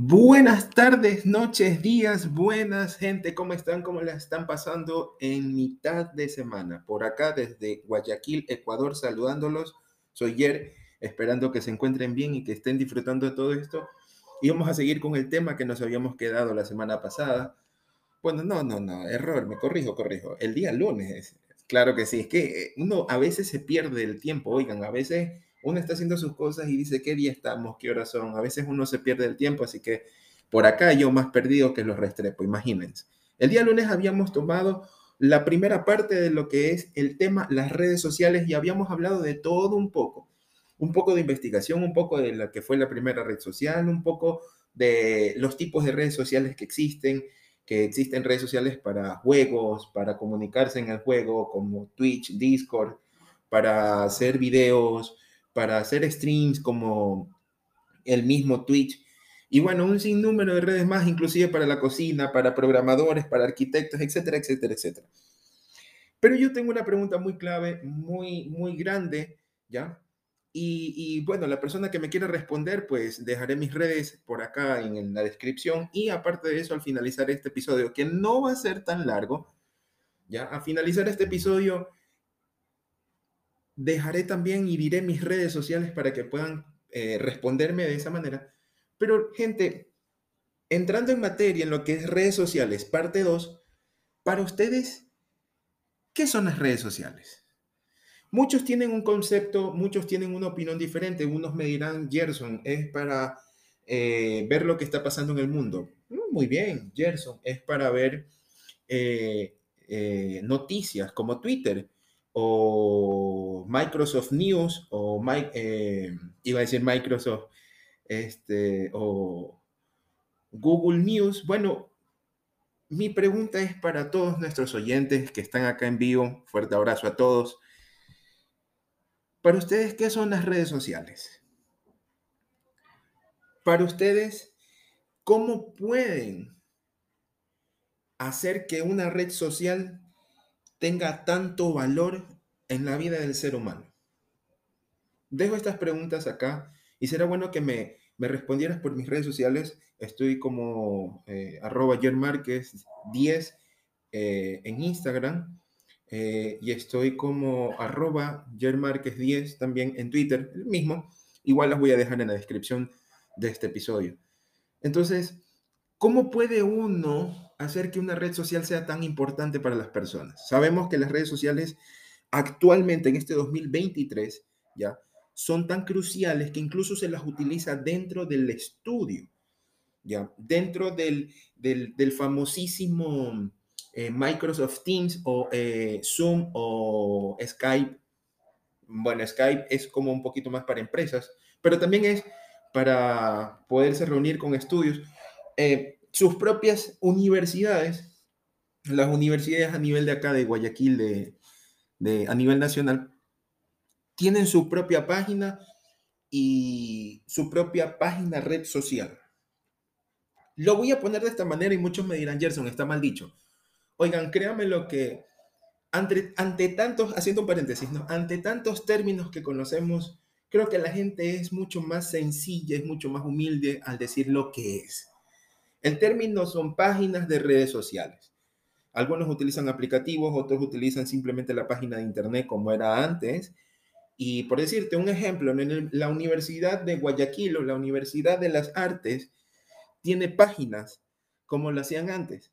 Buenas tardes, noches, días, buenas gente, ¿cómo están? ¿Cómo la están pasando en mitad de semana? Por acá desde Guayaquil, Ecuador, saludándolos. Soy Yer, esperando que se encuentren bien y que estén disfrutando de todo esto. Y vamos a seguir con el tema que nos habíamos quedado la semana pasada. Bueno, no, no, no, error, me corrijo, corrijo. El día lunes, claro que sí, es que uno a veces se pierde el tiempo, oigan, a veces uno está haciendo sus cosas y dice, ¿qué día estamos? ¿Qué hora son? A veces uno se pierde el tiempo, así que por acá yo más perdido que los Restrepo, imagínense. El día lunes habíamos tomado la primera parte de lo que es el tema las redes sociales y habíamos hablado de todo un poco. Un poco de investigación, un poco de la que fue la primera red social, un poco de los tipos de redes sociales que existen, que existen redes sociales para juegos, para comunicarse en el juego, como Twitch, Discord, para hacer videos, para hacer streams como el mismo Twitch. Y bueno, un sinnúmero de redes más, inclusive para la cocina, para programadores, para arquitectos, etcétera, etcétera, etcétera. Pero yo tengo una pregunta muy clave, muy, muy grande, ¿ya? Y, y, bueno, la persona que me quiera responder, pues dejaré mis redes por acá en la descripción. Y aparte de eso, al finalizar este episodio, que no va a ser tan largo, ya, a finalizar este episodio, dejaré también y diré mis redes sociales para que puedan eh, responderme de esa manera. Pero, gente, entrando en materia en lo que es redes sociales, parte 2, para ustedes, ¿qué son las redes sociales? Muchos tienen un concepto, muchos tienen una opinión diferente. Unos me dirán, Gerson, es para eh, ver lo que está pasando en el mundo. Mm, muy bien, Gerson, es para ver eh, noticias como Twitter o Microsoft News o eh, iba a decir Microsoft este, o Google News. Bueno, mi pregunta es para todos nuestros oyentes que están acá en vivo. Fuerte abrazo a todos. Para ustedes, ¿qué son las redes sociales? Para ustedes, ¿cómo pueden hacer que una red social tenga tanto valor en la vida del ser humano? Dejo estas preguntas acá y será bueno que me, me respondieras por mis redes sociales. Estoy como eh, arroba 10 eh, en Instagram eh, y estoy como arroba 10 también en Twitter, el mismo. Igual las voy a dejar en la descripción de este episodio. Entonces, ¿cómo puede uno hacer que una red social sea tan importante para las personas. Sabemos que las redes sociales actualmente en este 2023 ya son tan cruciales que incluso se las utiliza dentro del estudio, ya dentro del, del, famosísimo eh, Microsoft Teams o eh, Zoom o Skype. Bueno, Skype es como un poquito más para empresas, pero también es para poderse reunir con estudios. Eh, sus propias universidades, las universidades a nivel de acá de Guayaquil, de, a nivel nacional, tienen su propia página y su propia página red social. Lo voy a poner de esta manera y muchos me dirán, Gerson, está mal dicho. Oigan, créanme lo que, ante, ante tantos, haciendo un paréntesis, ¿no? ante tantos términos que conocemos, creo que la gente es mucho más sencilla, es mucho más humilde al decir lo que es. El término son páginas de redes sociales. Algunos utilizan aplicativos, otros utilizan simplemente la página de internet como era antes. Y por decirte un ejemplo, en la Universidad de Guayaquil o la Universidad de las Artes tiene páginas como lo hacían antes,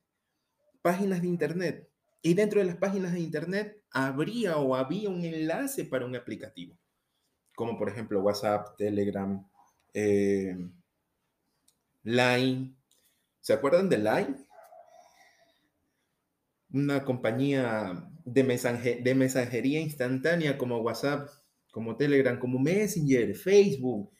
páginas de internet. Y dentro de las páginas de internet habría o había un enlace para un aplicativo, como por ejemplo WhatsApp, Telegram, eh, Line, ¿Se acuerdan de Line? Una compañía de, mensajería instantánea como WhatsApp, como Telegram, como Messenger, Facebook.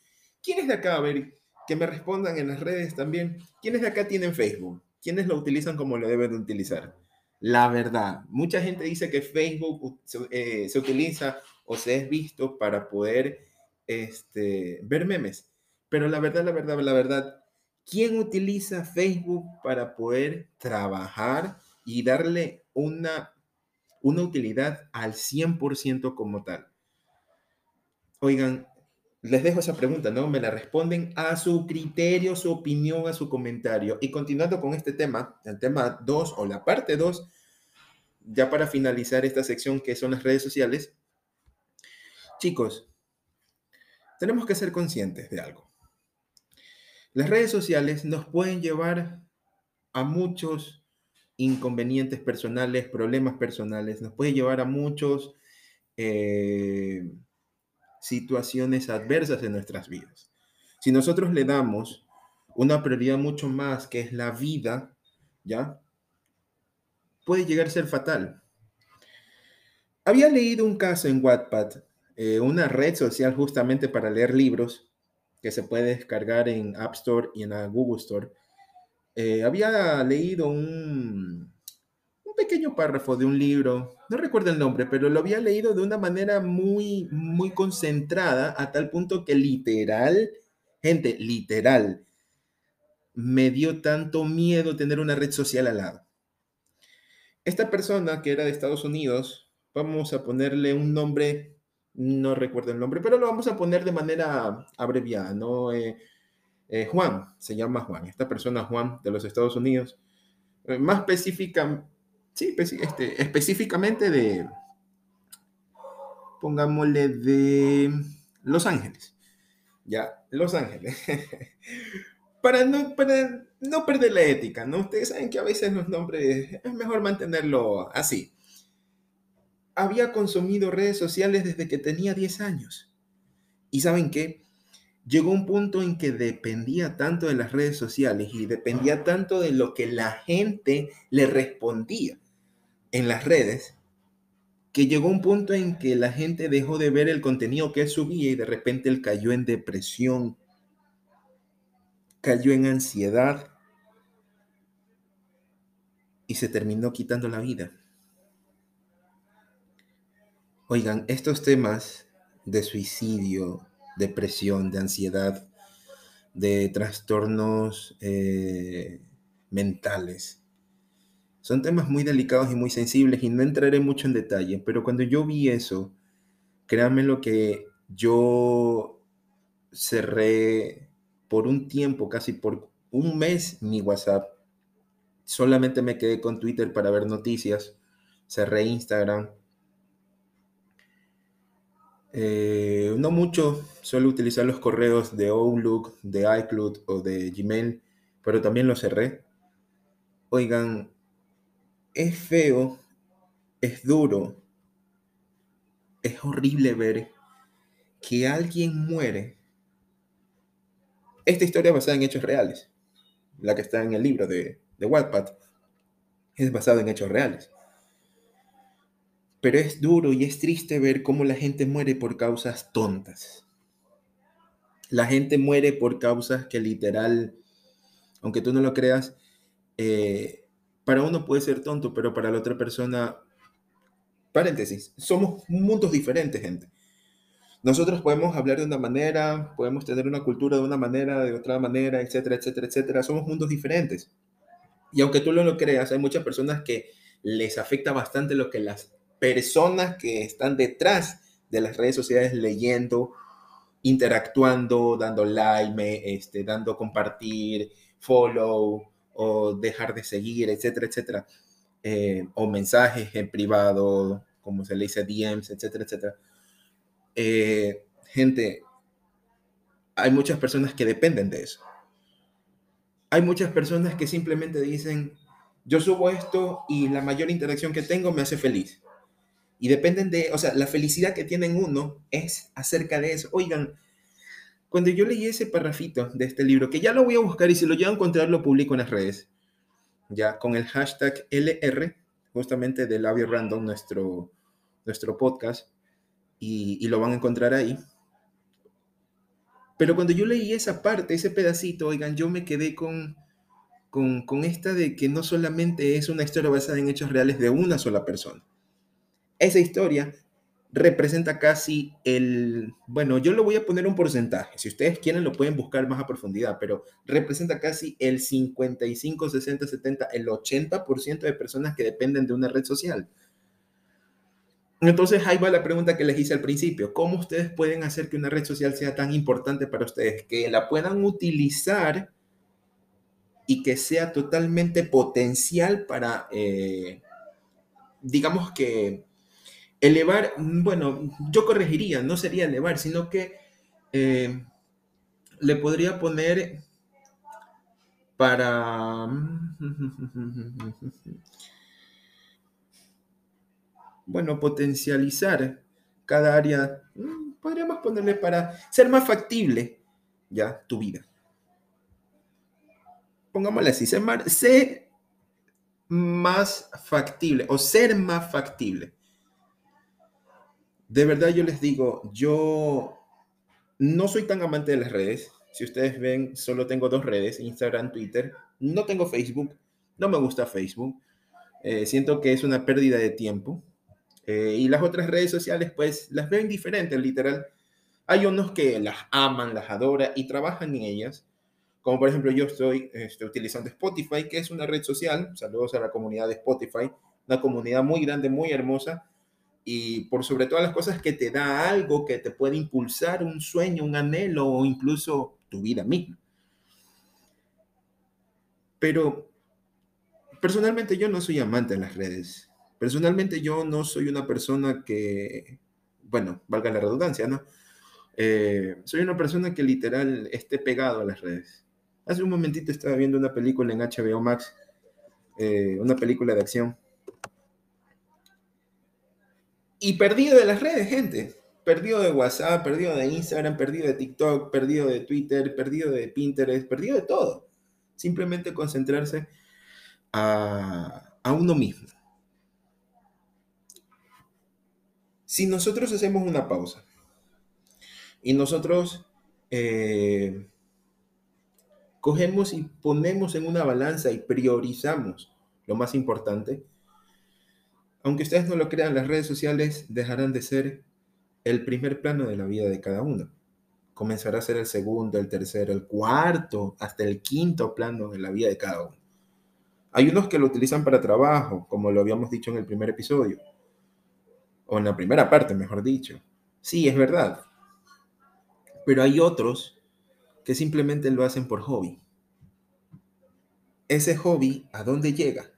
¿Quiénes de acá, a ver, que me respondan en las redes también, ¿quiénes de acá tienen Facebook? ¿Quiénes lo utilizan como lo deben de utilizar? La verdad, mucha gente dice que Facebook eh, se utiliza o se es visto para poder este, ver memes, pero la verdad, la verdad, la verdad, ¿Quién utiliza Facebook para poder trabajar y darle una, una utilidad al 100% como tal? Oigan, les dejo esa pregunta, ¿no? Me la responden a su criterio, su opinión, a su comentario. Y continuando con este tema, el tema 2 o la parte 2, ya para finalizar esta sección que son las redes sociales, chicos, tenemos que ser conscientes de algo. Las redes sociales nos pueden llevar a muchos inconvenientes personales, problemas personales, nos puede llevar a muchos... Eh, situaciones adversas en nuestras vidas. Si nosotros le damos una prioridad mucho más que es la vida, ¿ya? Puede llegar a ser fatal. Había leído un caso en Wattpad, eh, una red social justamente para leer libros que se puede descargar en App Store y en la Google Store. Eh, había leído un, pequeño párrafo de un libro, no recuerdo el nombre, pero lo había leído de una manera muy, muy concentrada, a tal punto que literal, gente, literal, me dio tanto miedo tener una red social al lado. Esta persona que era de Estados Unidos, vamos a ponerle un nombre, no recuerdo el nombre, pero lo vamos a poner de manera abreviada, ¿no? Eh, eh, Juan, se llama Juan, esta persona Juan de los Estados Unidos, eh, más específica, Sí, este, específicamente de, pongámosle de Los Ángeles. Ya, Los Ángeles. no, para no perder la ética, ¿no? Ustedes saben que a veces los nombres es mejor mantenerlo así. Había consumido redes sociales desde que tenía 10 años. Y saben qué? Llegó un punto en que dependía tanto de las redes sociales y dependía tanto de lo que la gente le respondía en las redes que llegó un punto en que la gente dejó de ver el contenido que él subía y de repente él cayó en depresión, cayó en ansiedad y se terminó quitando la vida. Oigan, estos temas de suicidio, depresión, de ansiedad, de trastornos eh, mentales, son temas muy delicados y muy sensibles y no entraré mucho en detalle, pero cuando yo vi eso, créanme lo que yo cerré por un tiempo, casi por un mes, mi WhatsApp. Solamente me quedé con Twitter para ver noticias. Cerré Instagram. Eh, no mucho, suelo utilizar los correos de Outlook, de iCloud o de Gmail, pero también los cerré. Oigan, es feo, es duro, es horrible ver que alguien muere. Esta historia basada en hechos reales, la que está en el libro de, de Wattpad, es basada en hechos reales. Pero es duro y es triste ver cómo la gente muere por causas tontas. La gente muere por causas que literal, aunque tú no lo creas, eh, para uno puede ser tonto, pero para la otra persona, paréntesis, somos mundos diferentes, gente. Nosotros podemos hablar de una manera, podemos tener una cultura de una manera, de otra manera, etcétera, etcétera, etcétera. Somos mundos diferentes. Y aunque tú no lo creas, hay muchas personas que les afecta bastante lo que las personas que están detrás de las redes sociales leyendo, interactuando, dando like, este, dando compartir, follow, o dejar de seguir, etcétera, etcétera. Eh, o mensajes en privado, como se le dice DMs, etcétera, etcétera. Eh, gente, hay muchas personas que dependen de eso. Hay muchas personas que simplemente dicen, yo subo esto y la mayor interacción que tengo me hace feliz. Y dependen de, o sea, la felicidad que tienen uno es acerca de eso. Oigan, cuando yo leí ese parrafito de este libro, que ya lo voy a buscar y si lo llego a encontrar lo publico en las redes, ya con el hashtag LR, justamente de Labio Random, nuestro, nuestro podcast, y, lo van a encontrar ahí. Pero cuando yo leí esa parte, ese pedacito, oigan, yo me quedé con, con, con esta de que no solamente es una historia basada en hechos reales de una sola persona. Esa historia representa casi el, bueno, yo lo voy a poner un porcentaje, si ustedes quieren lo pueden buscar más a profundidad, pero representa casi el 55, 60, 70, el 80% de personas que dependen de una red social. Entonces ahí va la pregunta que les hice al principio. ¿Cómo ustedes pueden hacer que una red social sea tan importante para ustedes? Que la puedan utilizar y que sea totalmente potencial para, eh, digamos que, elevar, bueno, yo corregiría, no sería elevar, sino que eh, le podría poner para... Bueno, potencializar cada área, mm, podríamos ponerle para ser más factible ya tu vida. Pongámosle así, ser más, ser más factible o ser más factible. De verdad yo les digo, yo no soy tan amante de las redes. Si ustedes ven, solo tengo dos redes, Instagram, Twitter. No tengo Facebook. No me gusta Facebook. Eh, siento que es una pérdida de tiempo. Eh, y las otras redes sociales, pues, las ven diferentes, literal. Hay unos que las aman, las adoran y trabajan en ellas. Como por ejemplo, yo estoy este, utilizando Spotify, que es una red social. Saludos a la comunidad de Spotify. Una comunidad muy grande, muy hermosa y por sobre todas las cosas que te da algo que te puede impulsar un sueño, un anhelo o incluso tu vida misma. Pero personalmente yo no soy amante de las redes. Personalmente yo no soy una persona que, bueno, valga la redundancia, ¿no? Eh, soy una persona que literal esté pegado a las redes. Hace un momentito estaba viendo una película en HBO Max, eh, una película de acción y perdido de las redes, gente. Perdido de WhatsApp, perdido de Instagram, perdido de TikTok, perdido de Twitter, perdido de Pinterest, perdido de todo. Simplemente concentrarse a, uno mismo. Si nosotros hacemos una pausa y nosotros eh, cogemos y ponemos en una balanza y priorizamos lo más importante, aunque ustedes no lo crean, las redes sociales dejarán de ser el primer plano de la vida de cada uno. Comenzará a ser el segundo, el tercero, el cuarto, hasta el quinto plano de la vida de cada uno. Hay unos que lo utilizan para trabajo, como lo habíamos dicho en el primer episodio, o en la primera parte, mejor dicho. Sí, es verdad. Pero hay otros que simplemente lo hacen por hobby. Ese hobby, ¿a dónde llega?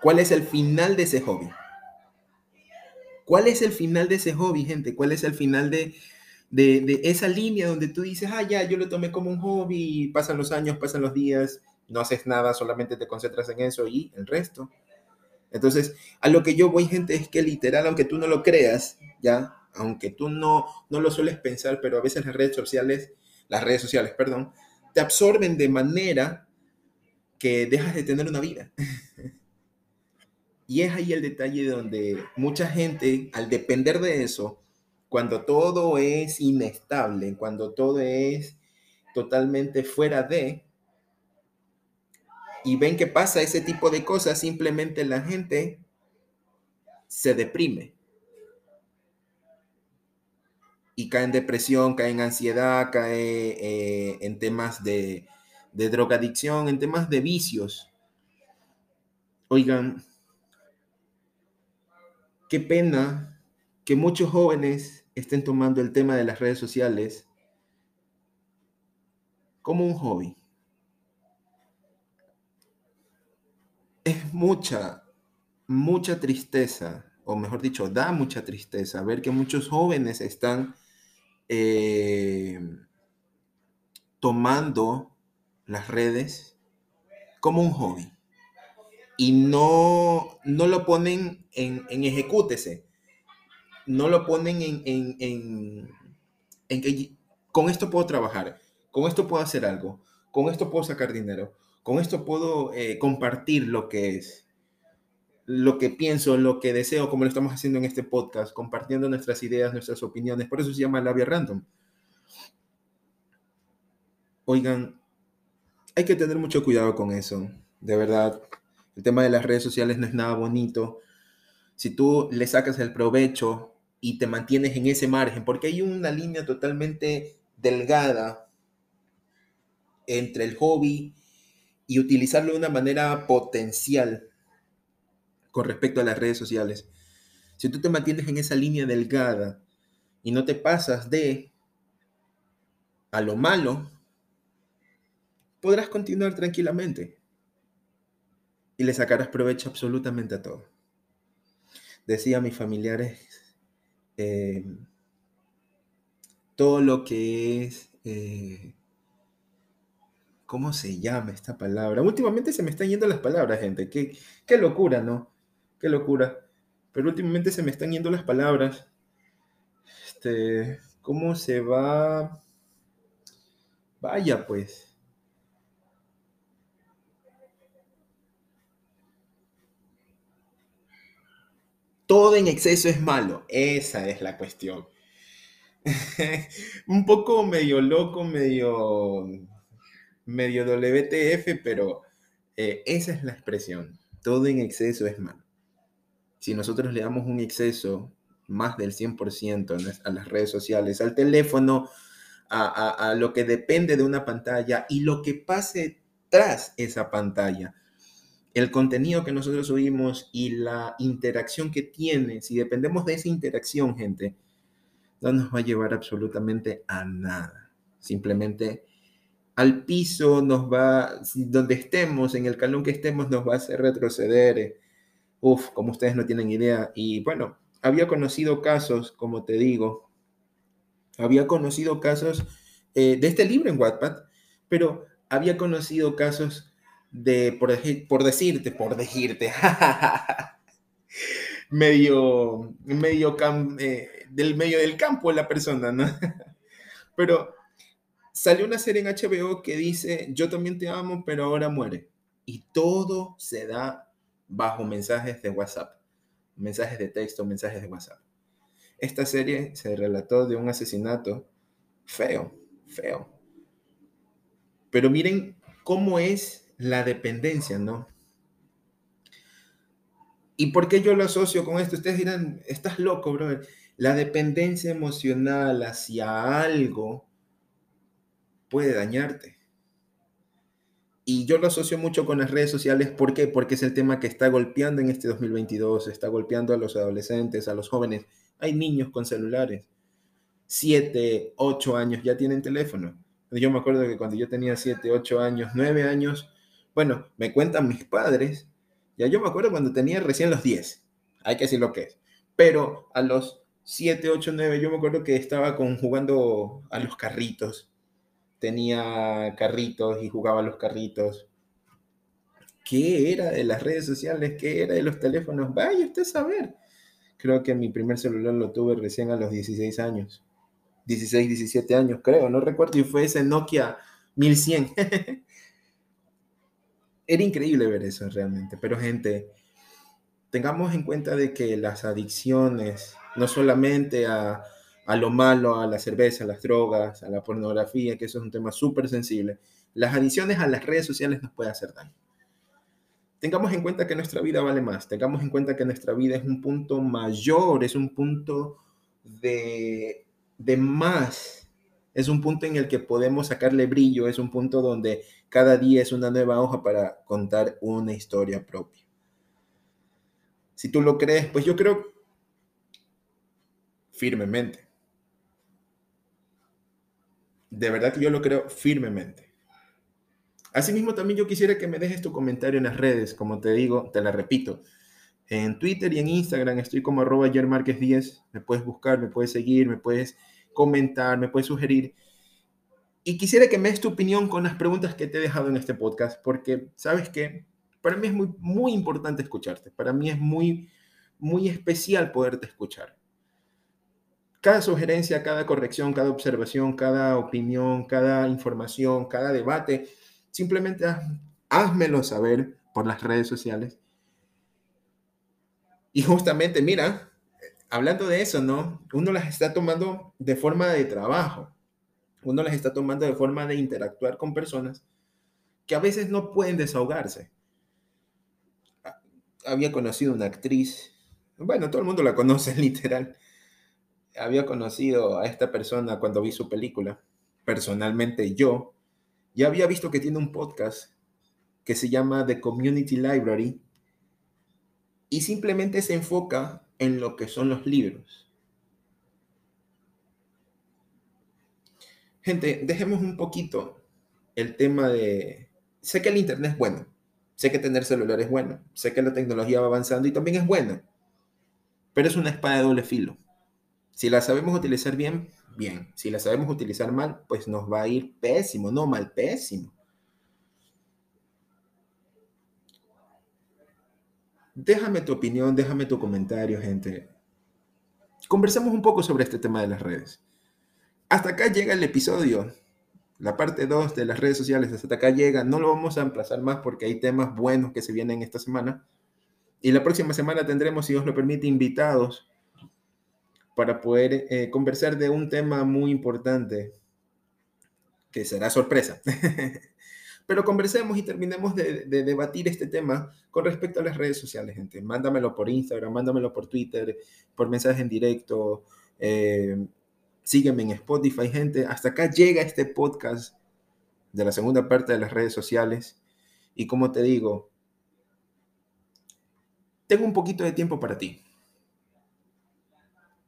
¿Cuál es el final de ese hobby? ¿Cuál es el final de ese hobby, gente? ¿Cuál es el final de, de, esa línea donde tú dices, ah, ya, yo lo tomé como un hobby, pasan los años, pasan los días, no haces nada, solamente te concentras en eso y el resto? Entonces, a lo que yo voy, gente, es que literal, aunque tú no lo creas, ya, aunque tú no, no lo sueles pensar, pero a veces las redes sociales, las redes sociales, perdón, te absorben de manera que dejas de tener una vida. Y es ahí el detalle donde mucha gente, al depender de eso, cuando todo es inestable, cuando todo es totalmente fuera de, y ven que pasa ese tipo de cosas, simplemente la gente se deprime. Y cae en depresión, cae en ansiedad, cae eh, en temas de, de drogadicción, en temas de vicios. Oigan, qué pena que muchos jóvenes estén tomando el tema de las redes sociales como un hobby. Es mucha, mucha tristeza, o mejor dicho, da mucha tristeza ver que muchos jóvenes están eh, tomando las redes como un hobby y no, no lo ponen en, en ejecútese, no lo ponen en, en, en, que con esto puedo trabajar, con esto puedo hacer algo, con esto puedo sacar dinero, con esto puedo eh, compartir lo que es, lo que pienso, lo que deseo, como lo estamos haciendo en este podcast, compartiendo nuestras ideas, nuestras opiniones. Por eso se llama Labia Random. Oigan, hay que tener mucho cuidado con eso, de verdad. El tema de las redes sociales no es nada bonito. Si tú le sacas el provecho y te mantienes en ese margen, porque hay una línea totalmente delgada entre el hobby y utilizarlo de una manera potencial con respecto a las redes sociales. si tú te mantienes en esa línea delgada y no te pasas de a lo malo, podrás continuar tranquilamente y le sacarás provecho absolutamente a todo. Decía a mis familiares, eh, todo lo que es, eh, ¿cómo se llama esta palabra? Últimamente se me están yendo las palabras, gente. Qué, qué locura, ¿no? Qué locura. Pero últimamente se me están yendo las palabras. Este, ¿cómo se va? Vaya, pues. Todo en exceso es malo. Esa es la cuestión. Un poco medio loco, medio, medio WTF, pero eh, esa es la expresión. Todo en exceso es malo. Si nosotros le damos un exceso más del 100% a las redes sociales, al teléfono, a, a, lo que depende de una pantalla y lo que pase tras esa pantalla, el contenido que nosotros subimos y la interacción que tiene, si dependemos de esa interacción, gente, no nos va a llevar absolutamente a nada. Simplemente al piso nos va, donde estemos, en el calón que estemos, nos va a hacer retroceder. Uf, como ustedes no tienen idea. Y bueno, había conocido casos, como te digo, había conocido casos eh, de este libro en Wattpad, pero había conocido casos de, por, por decirte, por decirte, medio, medio eh, del medio del campo la persona, ¿no? pero salió una serie en HBO que dice, yo también te amo, pero ahora muere. Y todo se da bajo mensajes de WhatsApp, mensajes de texto, mensajes de WhatsApp. Esta serie se relató de un asesinato feo, feo. Pero miren cómo es la dependencia, ¿no? ¿Y por qué yo lo asocio con esto? Ustedes dirán, estás loco, brother. La dependencia emocional hacia algo puede dañarte. Y yo lo asocio mucho con las redes sociales. ¿Por qué? Porque es el tema que está golpeando en este 2022, está golpeando a los adolescentes, a los jóvenes. Hay niños con celulares. Siete, ocho años ya tienen teléfono. Yo me acuerdo que cuando yo tenía siete, ocho años, nueve años, bueno, me cuentan mis padres, ya yo me acuerdo cuando tenía recién los 10, hay que decir lo que es, pero a los 7, 8, 9, yo me acuerdo que estaba con, jugando a los carritos, tenía carritos y jugaba a los carritos. ¿Qué era de las redes sociales? ¿Qué era de los teléfonos? Vaya usted a saber. Creo que mi primer celular lo tuve recién a los 16 años. 16, 17 años, creo, no recuerdo, y fue ese Nokia 1100. era increíble ver eso realmente, pero gente, tengamos en cuenta de que las adicciones, no solamente a, a lo malo, a la cerveza, a las drogas, a la pornografía, que eso es un tema súper sensible, las adicciones a las redes sociales nos pueden hacer daño. Tengamos en cuenta que nuestra vida vale más, tengamos en cuenta que nuestra vida es un punto mayor, es un punto de, de más es un punto en el que podemos sacarle brillo, es un punto donde cada día es una nueva hoja para contar una historia propia. Si tú lo crees, pues yo creo firmemente. De verdad que yo lo creo firmemente. Asimismo, también yo quisiera que me dejes tu comentario en las redes, como te digo, te la repito. En Twitter y en Instagram estoy como arroba 10. Me puedes buscar, me puedes seguir, me puedes comentar, me puedes sugerir. Y quisiera que me des tu opinión con las preguntas que te he dejado en este podcast, porque sabes que para mí es muy, muy importante escucharte, para mí es muy, muy especial poderte escuchar. Cada sugerencia, cada corrección, cada observación, cada opinión, cada información, cada debate, simplemente házmelo saber por las redes sociales. Y justamente, mira, hablando de eso, ¿no? Uno las está tomando de forma de trabajo, uno las está tomando de forma de interactuar con personas que a veces no pueden desahogarse. Había conocido una actriz, bueno, todo el mundo la conoce literal. Había conocido a esta persona cuando vi su película. Personalmente yo ya había visto que tiene un podcast que se llama The Community Library y simplemente se enfoca en lo que son los libros. Gente, dejemos un poquito el tema de... Sé que el Internet es bueno, sé que tener celular es bueno, sé que la tecnología va avanzando y también es buena, pero es una espada de doble filo. Si la sabemos utilizar bien, bien. Si la sabemos utilizar mal, pues nos va a ir pésimo, no mal, pésimo. Déjame tu opinión, déjame tu comentario, gente. Conversemos un poco sobre este tema de las redes. Hasta acá llega el episodio, la parte 2 de las redes sociales. Hasta acá llega. No lo vamos a emplazar más porque hay temas buenos que se vienen esta semana. Y la próxima semana tendremos, si Dios lo permite, invitados para poder eh, conversar de un tema muy importante que será sorpresa. Pero conversemos y terminemos de, debatir este tema con respecto a las redes sociales, gente. Mándamelo por Instagram, mándamelo por Twitter, por mensaje en directo. Eh, sígueme en Spotify, gente. Hasta acá llega este podcast de la segunda parte de las redes sociales. Y como te digo, tengo un poquito de tiempo para ti.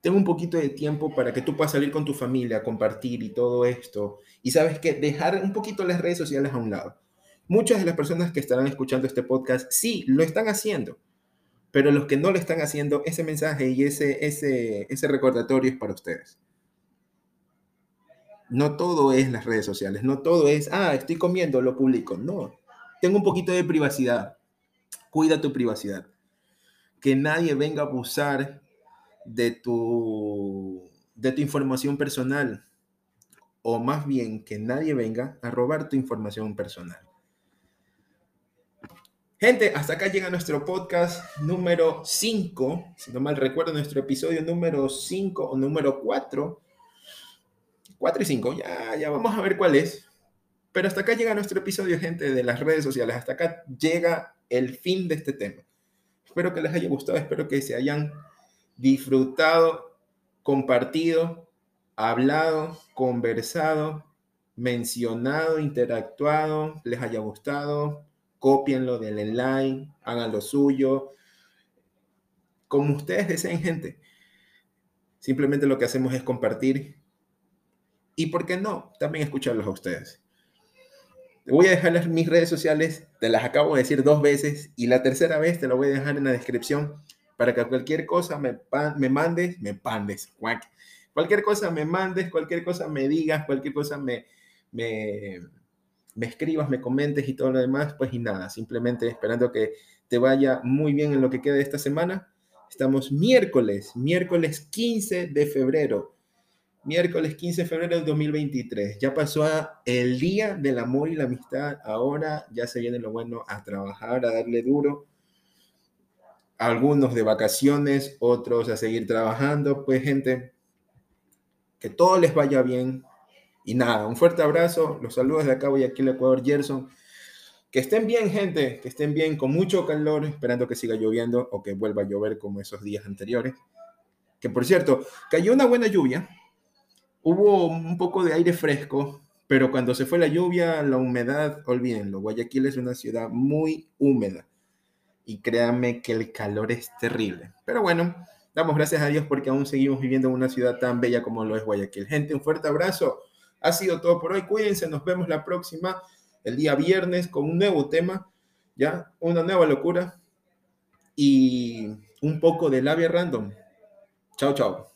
Tengo un poquito de tiempo para que tú puedas salir con tu familia, compartir y todo esto. Y sabes que dejar un poquito las redes sociales a un lado. Muchas de las personas que estarán escuchando este podcast, sí, lo están haciendo. Pero los que no lo están haciendo, ese mensaje y ese, ese, ese recordatorio es para ustedes. No todo es las redes sociales, no todo es, ah, estoy comiendo, lo publico. No, tengo un poquito de privacidad. Cuida tu privacidad. Que nadie venga a abusar de tu, de tu información personal, o más bien que nadie venga a robar tu información personal. Gente, hasta acá llega nuestro podcast número 5, si no mal recuerdo, nuestro episodio número 5 o número 4. 4 y 5, ya, ya vamos a ver cuál es. Pero hasta acá llega nuestro episodio, gente, de las redes sociales. Hasta acá llega el fin de este tema. Espero que les haya gustado, espero que se hayan disfrutado, compartido, hablado, conversado, mencionado, interactuado, les haya gustado, copienlo, del like, hagan lo suyo, como ustedes deseen, gente. Simplemente lo que hacemos es compartir y, ¿por qué no? También escucharlos a ustedes. Voy a dejar mis redes sociales, te las acabo de decir dos veces y la tercera vez te lo voy a dejar en la descripción para que cualquier cosa me, me mandes, me pandes, cualquier cosa me mandes, cualquier cosa me digas, cualquier cosa me, me, me escribas, me comentes y todo lo demás, pues y nada, simplemente esperando que te vaya muy bien en lo que queda de esta semana. Estamos miércoles, miércoles 15 de febrero. Miércoles 15 de febrero del 2023. Ya pasó el día del amor y la amistad. Ahora ya se viene lo bueno a trabajar, a darle duro algunos de vacaciones, otros a seguir trabajando. Pues gente, que todo les vaya bien. Y nada, un fuerte abrazo. Los saludos de acá, al Ecuador, Gerson. Que estén bien, gente, que estén bien, con mucho calor, esperando que siga lloviendo o que vuelva a llover como esos días anteriores. Que por cierto, cayó una buena lluvia, hubo un poco de aire fresco, pero cuando se fue la lluvia, la humedad, olvídenlo, Guayaquil es una ciudad muy húmeda y créanme que el calor es terrible. Pero bueno, damos gracias a Dios porque aún seguimos viviendo en una ciudad tan bella como lo es Guayaquil. Gente, un fuerte abrazo. Ha sido todo por hoy. Cuídense, nos vemos la próxima, el día viernes, con un nuevo tema, ya, una nueva locura y un poco de labia random. Chao, chao.